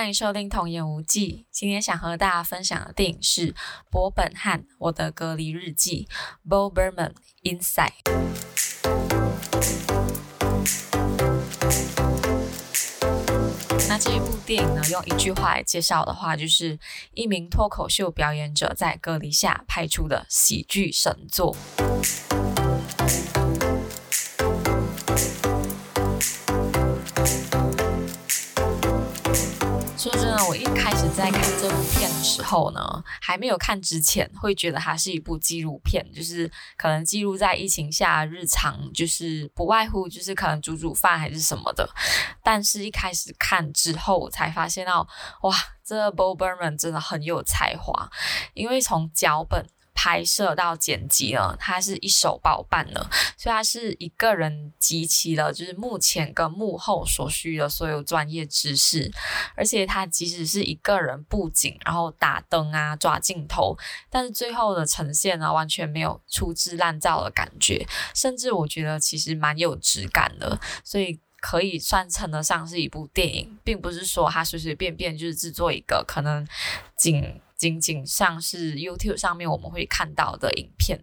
欢迎收听《童言无忌》。今天想和大家分享的电影是伯本汉《我的隔离日记》（Bo Berman Inside）。那这一部电影呢，用一句话来介绍的话，就是一名脱口秀表演者在隔离下拍出的喜剧神作。我一开始在看这部片的时候呢，还没有看之前，会觉得它是一部纪录片，就是可能记录在疫情下日常，就是不外乎就是可能煮煮饭还是什么的。但是，一开始看之后，才发现到，哇，这 Bob Berman 真的很有才华，因为从脚本。拍摄到剪辑了，他是一手包办的，所以他是一个人集齐了，就是幕前跟幕后所需的所有专业知识，而且他即使是一个人布景，然后打灯啊、抓镜头，但是最后的呈现呢，完全没有粗制滥造的感觉，甚至我觉得其实蛮有质感的，所以可以算称得上是一部电影，并不是说他随随便便就是制作一个可能仅。仅仅像是 YouTube 上面我们会看到的影片。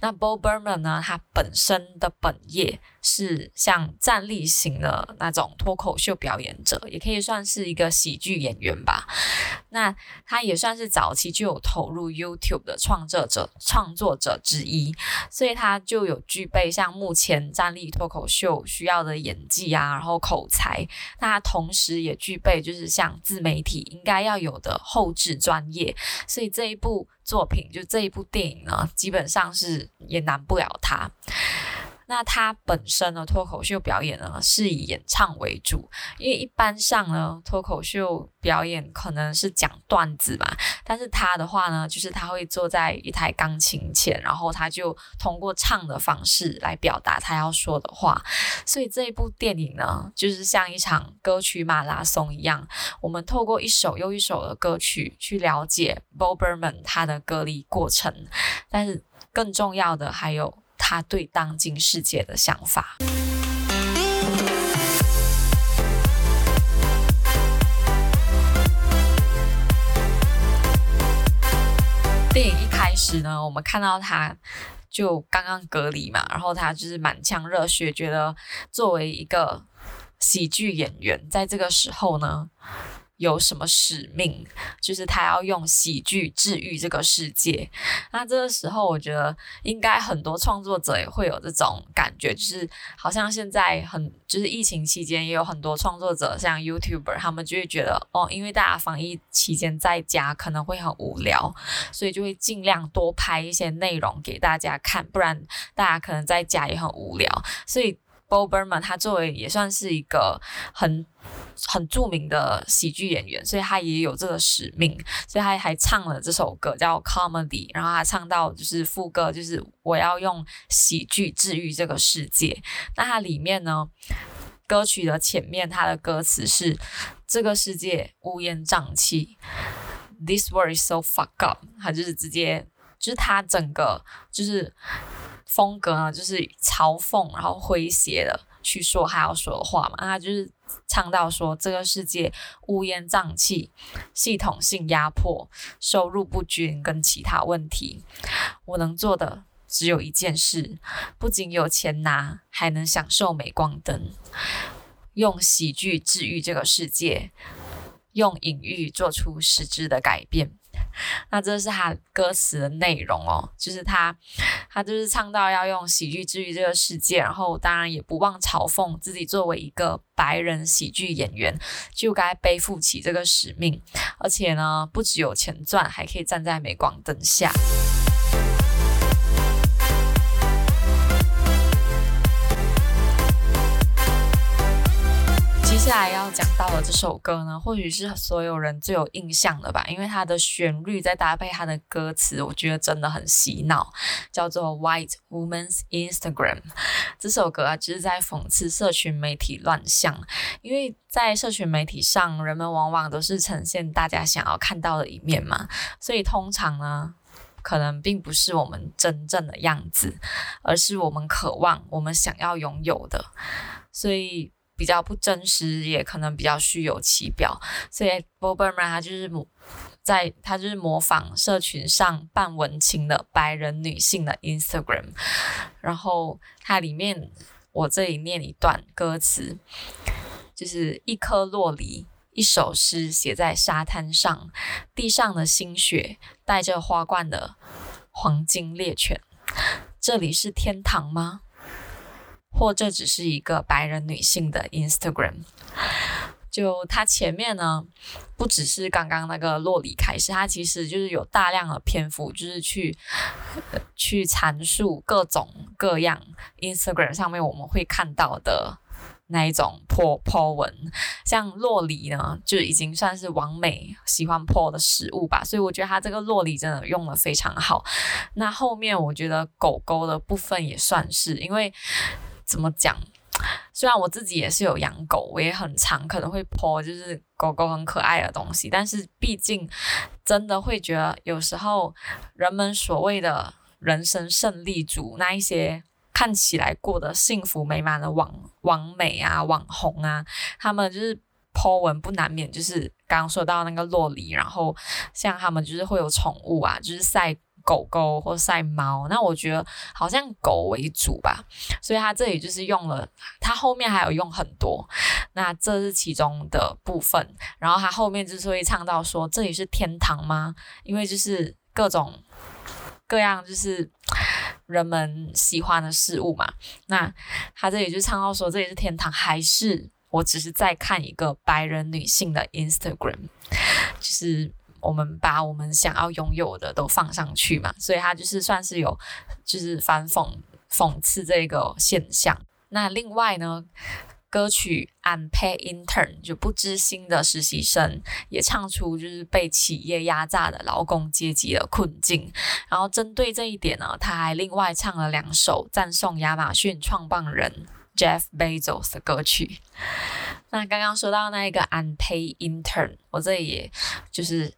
那 Bo Berman 呢？他本身的本业是像站立型的那种脱口秀表演者，也可以算是一个喜剧演员吧。那他也算是早期就有投入 YouTube 的创作者、创作者之一，所以他就有具备像目前站立脱口秀需要的演技啊，然后口才。那他同时也具备就是像自媒体应该要有的后置专业，所以这一部作品就这一部电影呢，基本上是也难不了他。那他本身的脱口秀表演呢，是以演唱为主，因为一般上呢，脱口秀表演可能是讲段子嘛，但是他的话呢，就是他会坐在一台钢琴前，然后他就通过唱的方式来表达他要说的话，所以这一部电影呢，就是像一场歌曲马拉松一样，我们透过一首又一首的歌曲去了解 Bo Burnham 他的隔离过程，但是更重要的还有。他对当今世界的想法。电影一开始呢，我们看到他就刚刚隔离嘛，然后他就是满腔热血，觉得作为一个喜剧演员，在这个时候呢。有什么使命？就是他要用喜剧治愈这个世界。那这个时候，我觉得应该很多创作者也会有这种感觉，就是好像现在很，就是疫情期间也有很多创作者，像 YouTuber，他们就会觉得哦，因为大家防疫期间在家可能会很无聊，所以就会尽量多拍一些内容给大家看，不然大家可能在家也很无聊。所以，Boberman 他作为也算是一个很。很著名的喜剧演员，所以他也有这个使命，所以他还唱了这首歌叫《Comedy》，然后他唱到就是副歌，就是我要用喜剧治愈这个世界。那它里面呢，歌曲的前面，它的歌词是这个世界乌烟瘴气，This world is so fuck up，他就是直接就是他整个就是风格呢，就是嘲讽然后诙谐的去说他要说的话嘛，他就是。唱到说，这个世界乌烟瘴气，系统性压迫，收入不均跟其他问题，我能做的只有一件事，不仅有钱拿，还能享受镁光灯，用喜剧治愈这个世界，用隐喻做出实质的改变。那这是他歌词的内容哦，就是他，他就是唱到要用喜剧治愈这个世界，然后当然也不忘嘲讽自己作为一个白人喜剧演员，就该背负起这个使命，而且呢，不只有钱赚，还可以站在镁光灯下。接下来要讲到的这首歌呢，或许是所有人最有印象的吧，因为它的旋律再搭配它的歌词，我觉得真的很洗脑，叫做《White Woman's Instagram》。这首歌啊，就是在讽刺社群媒体乱象，因为在社群媒体上，人们往往都是呈现大家想要看到的一面嘛，所以通常呢，可能并不是我们真正的样子，而是我们渴望、我们想要拥有的，所以。比较不真实，也可能比较虚有其表。所以 Bo Burnham 他就是模在他就是模仿社群上扮文青的白人女性的 Instagram，然后它里面我这里念一段歌词，就是一颗洛梨，一首诗写在沙滩上，地上的新雪，带着花冠的黄金猎犬，这里是天堂吗？或这只是一个白人女性的 Instagram，就它前面呢，不只是刚刚那个洛里开始，它其实就是有大量的篇幅，就是去去阐述各种各样 Instagram 上面我们会看到的那一种 po 文，像洛里呢，就已经算是完美喜欢 po 的食物吧，所以我觉得它这个洛里真的用得非常好。那后面我觉得狗狗的部分也算是，因为。怎么讲？虽然我自己也是有养狗，我也很常可能会 po 就是狗狗很可爱的东西，但是毕竟真的会觉得有时候人们所谓的人生胜利组那一些看起来过得幸福美满的网网美啊、网红啊，他们就是 po 文不难免就是刚刚说到那个酪梨，然后像他们就是会有宠物啊，就是晒。狗狗或晒猫，那我觉得好像狗为主吧，所以它这里就是用了，它后面还有用很多，那这是其中的部分。然后它后面之所以唱到说这里是天堂吗？因为就是各种各样就是人们喜欢的事物嘛。那它这里就唱到说这里是天堂，还是我只是在看一个白人女性的 Instagram，就是。我们把我们想要拥有的都放上去嘛，所以他就是算是有，就是反讽讽刺这个现象。那另外呢，歌曲《Unpaid Intern》就不知心的实习生也唱出就是被企业压榨的劳工阶级的困境。然后针对这一点呢，他还另外唱了两首赞颂亚马逊创办人 Jeff Bezos 的歌曲。那刚刚说到那一个《Unpaid Intern》，我这里也就是。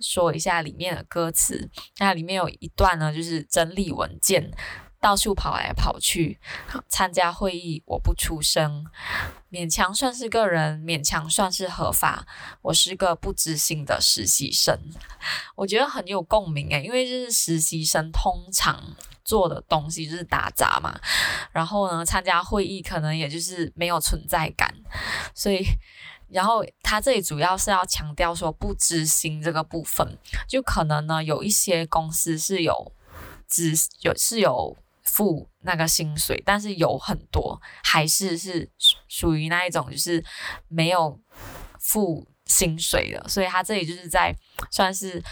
说一下里面的歌词，那里面有一段呢，就是整理文件，到处跑来跑去，参加会议，我不出声，勉强算是个人，勉强算是合法。我是个不知心的实习生，我觉得很有共鸣诶，因为就是实习生通常做的东西就是打杂嘛，然后呢，参加会议可能也就是没有存在感，所以。然后他这里主要是要强调说不知心这个部分，就可能呢有一些公司是有只有是有付那个薪水，但是有很多还是是属于那一种就是没有付薪水的，所以他这里就是在算是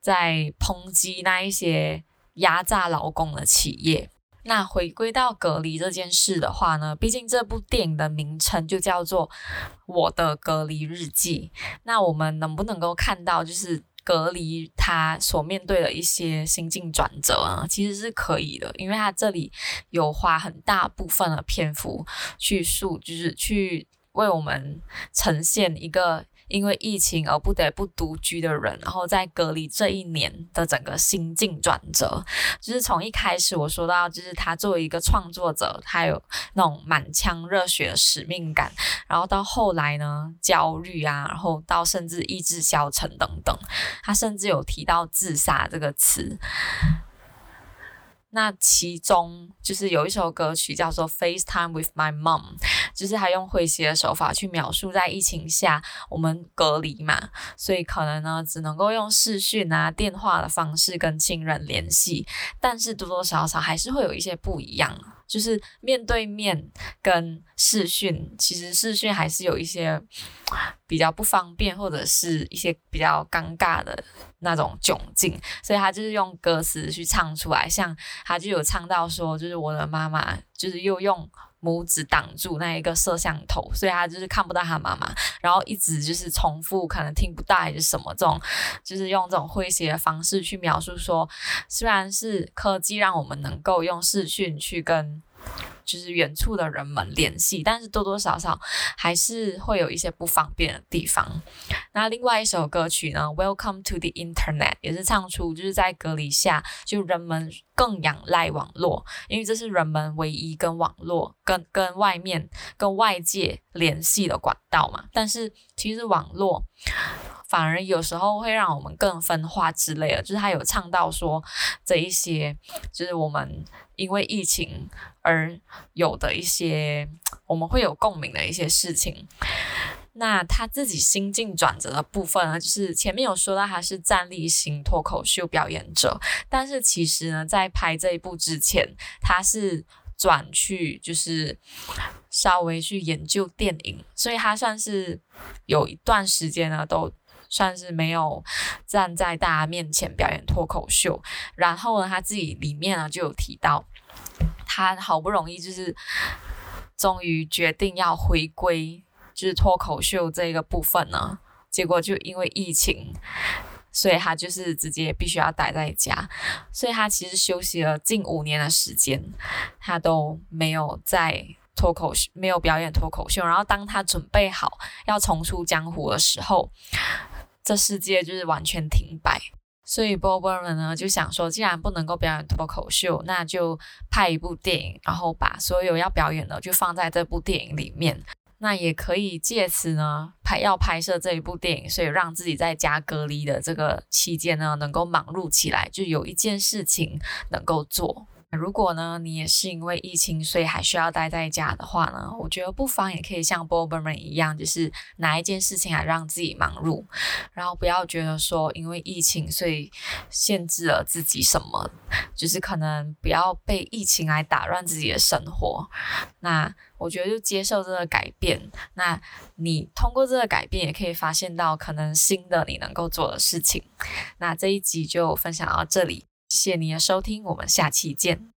在抨击那一些压榨劳工的企业。那回归到隔离这件事的话呢，毕竟这部电影的名称就叫做《我的隔离日记》。那我们能不能够看到，就是隔离他所面对的一些心境转折啊？其实是可以的，因为他这里有花很大部分的篇幅去述，就是去为我们呈现一个。因为疫情而不得不独居的人，然后在隔离这一年的整个心境转折，就是从一开始我说到，就是他作为一个创作者，他有那种满腔热血的使命感，然后到后来呢，焦虑啊，然后到甚至意志消沉等等，他甚至有提到自杀这个词。那其中就是有一首歌曲叫做《FaceTime with My Mom》，就是他用诙谐的手法去描述在疫情下我们隔离嘛，所以可能呢只能够用视讯啊、电话的方式跟亲人联系，但是多多少少还是会有一些不一样。就是面对面跟视讯，其实视讯还是有一些比较不方便，或者是一些比较尴尬的那种窘境，所以他就是用歌词去唱出来，像他就有唱到说，就是我的妈妈，就是又用。拇指挡住那一个摄像头，所以他就是看不到他妈妈，然后一直就是重复，可能听不到还是什么这种，就是用这种诙谐的方式去描述说，虽然是科技让我们能够用视讯去跟就是远处的人们联系，但是多多少少还是会有一些不方便的地方。那另外一首歌曲呢，《Welcome to the Internet》也是唱出就是在隔离下，就人们更仰赖网络，因为这是人们唯一跟网络、跟跟外面、跟外界联系的管道嘛。但是其实网络反而有时候会让我们更分化之类的，就是他有唱到说这一些，就是我们因为疫情。而有的一些我们会有共鸣的一些事情，那他自己心境转折的部分呢，就是前面有说到他是站立型脱口秀表演者，但是其实呢，在拍这一部之前，他是转去就是稍微去研究电影，所以他算是有一段时间呢，都算是没有站在大家面前表演脱口秀。然后呢，他自己里面呢就有提到。他好不容易就是终于决定要回归，就是脱口秀这个部分呢，结果就因为疫情，所以他就是直接必须要待在家，所以他其实休息了近五年的时间，他都没有在脱口秀，没有表演脱口秀。然后当他准备好要重出江湖的时候，这世界就是完全停摆。所以 Bo Burnham 呢就想说，既然不能够表演脱口秀，那就拍一部电影，然后把所有要表演的就放在这部电影里面。那也可以借此呢拍要拍摄这一部电影，所以让自己在家隔离的这个期间呢能够忙碌起来，就有一件事情能够做。如果呢，你也是因为疫情，所以还需要待在家的话呢，我觉得不妨也可以像 Bobber 们一样，就是拿一件事情来让自己忙碌，然后不要觉得说因为疫情所以限制了自己什么，就是可能不要被疫情来打乱自己的生活。那我觉得就接受这个改变，那你通过这个改变也可以发现到可能新的你能够做的事情。那这一集就分享到这里。谢谢你的收听，我们下期见。